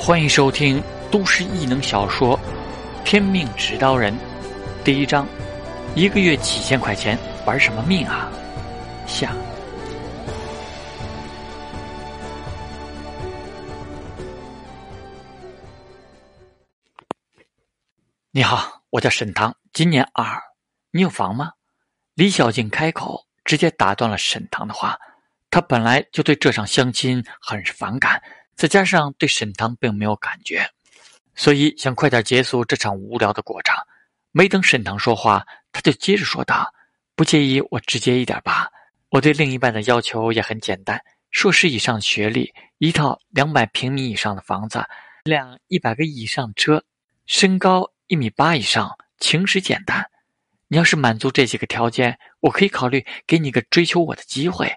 欢迎收听都市异能小说《天命指导人》第一章：一个月几千块钱，玩什么命啊？下。你好，我叫沈唐，今年二。你有房吗？李小静开口，直接打断了沈唐的话。她本来就对这场相亲很是反感。再加上对沈棠并没有感觉，所以想快点结束这场无聊的过程。没等沈棠说话，他就接着说道：“不介意我直接一点吧？我对另一半的要求也很简单：硕士以上学历，一套两百平米以上的房子，辆一百个亿以上的车，身高一米八以上，情史简单。你要是满足这几个条件，我可以考虑给你个追求我的机会。”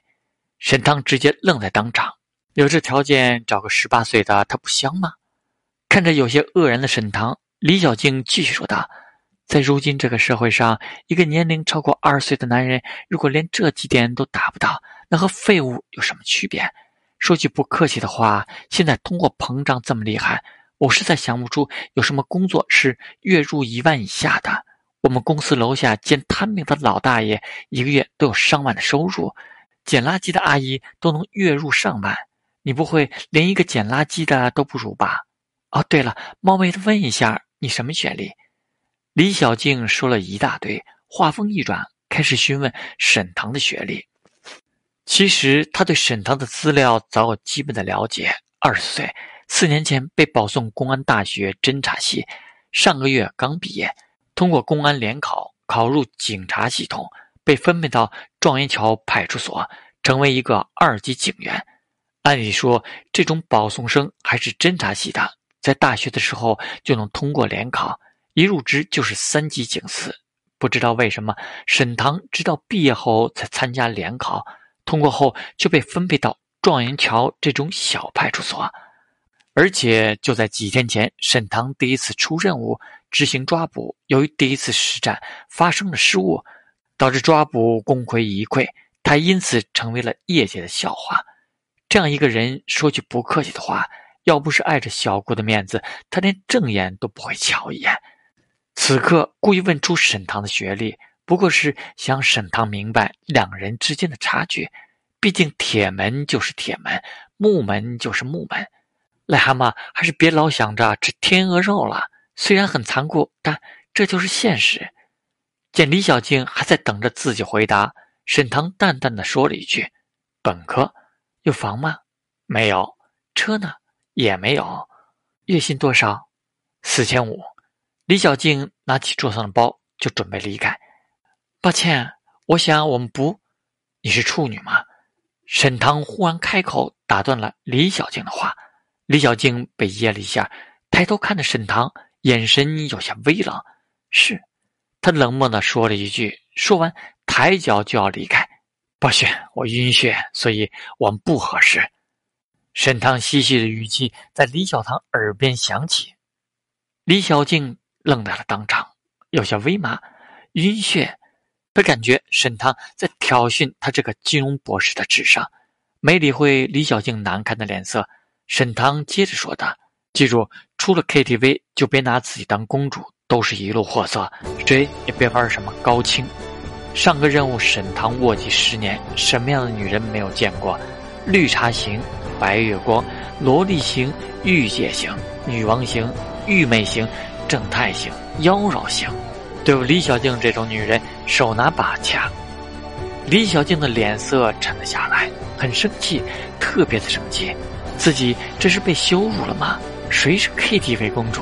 沈棠直接愣在当场。有这条件，找个十八岁的他不香吗？看着有些愕然的沈棠，李小静继续说道：“在如今这个社会上，一个年龄超过二十岁的男人，如果连这几点都达不到，那和废物有什么区别？说句不客气的话，现在通货膨胀这么厉害，我实在想不出有什么工作是月入一万以下的。我们公司楼下捡摊饼的老大爷，一个月都有上万的收入，捡垃圾的阿姨都能月入上万。”你不会连一个捡垃圾的都不如吧？哦，对了，冒昧的问一下，你什么学历？李小静说了一大堆，话锋一转，开始询问沈棠的学历。其实他对沈棠的资料早有基本的了解。二十岁，四年前被保送公安大学侦查系，上个月刚毕业，通过公安联考，考入警察系统，被分配到状元桥派出所，成为一个二级警员。按理说，这种保送生还是侦察系的，在大学的时候就能通过联考，一入职就是三级警司。不知道为什么，沈棠直到毕业后才参加联考，通过后就被分配到状元桥这种小派出所。而且就在几天前，沈棠第一次出任务执行抓捕，由于第一次实战发生了失误，导致抓捕功亏一篑，他因此成为了业界的笑话。这样一个人，说句不客气的话，要不是碍着小姑的面子，他连正眼都不会瞧一眼。此刻故意问出沈棠的学历，不过是想沈棠明白两人之间的差距。毕竟铁门就是铁门，木门就是木门。癞蛤蟆还是别老想着吃天鹅肉了，虽然很残酷，但这就是现实。见李小静还在等着自己回答，沈棠淡淡的说了一句：“本科。”有房吗？没有。车呢？也没有。月薪多少？四千五。李小静拿起桌上的包，就准备离开。抱歉，我想我们不。你是处女吗？沈棠忽然开口打断了李小静的话。李小静被噎了一下，抬头看着沈棠，眼神有些微冷。是，他冷漠的说了一句，说完抬脚就要离开。不许！我晕血，所以我们不合适。沈棠细细的语气在李小棠耳边响起，李小静愣在了当场，有些微麻。晕血，他感觉沈棠在挑衅他这个金融博士的智商，没理会李小静难看的脸色。沈棠接着说道：“记住，出了 KTV 就别拿自己当公主，都是一路货色，谁也别玩什么高清。”上个任务，沈棠卧底十年，什么样的女人没有见过？绿茶型、白月光、萝莉型、御姐型、女王型、玉美型、正太型、妖娆型，对付李小静这种女人，手拿把掐。李小静的脸色沉了下来，很生气，特别的生气，自己这是被羞辱了吗？谁是 KTV 公主？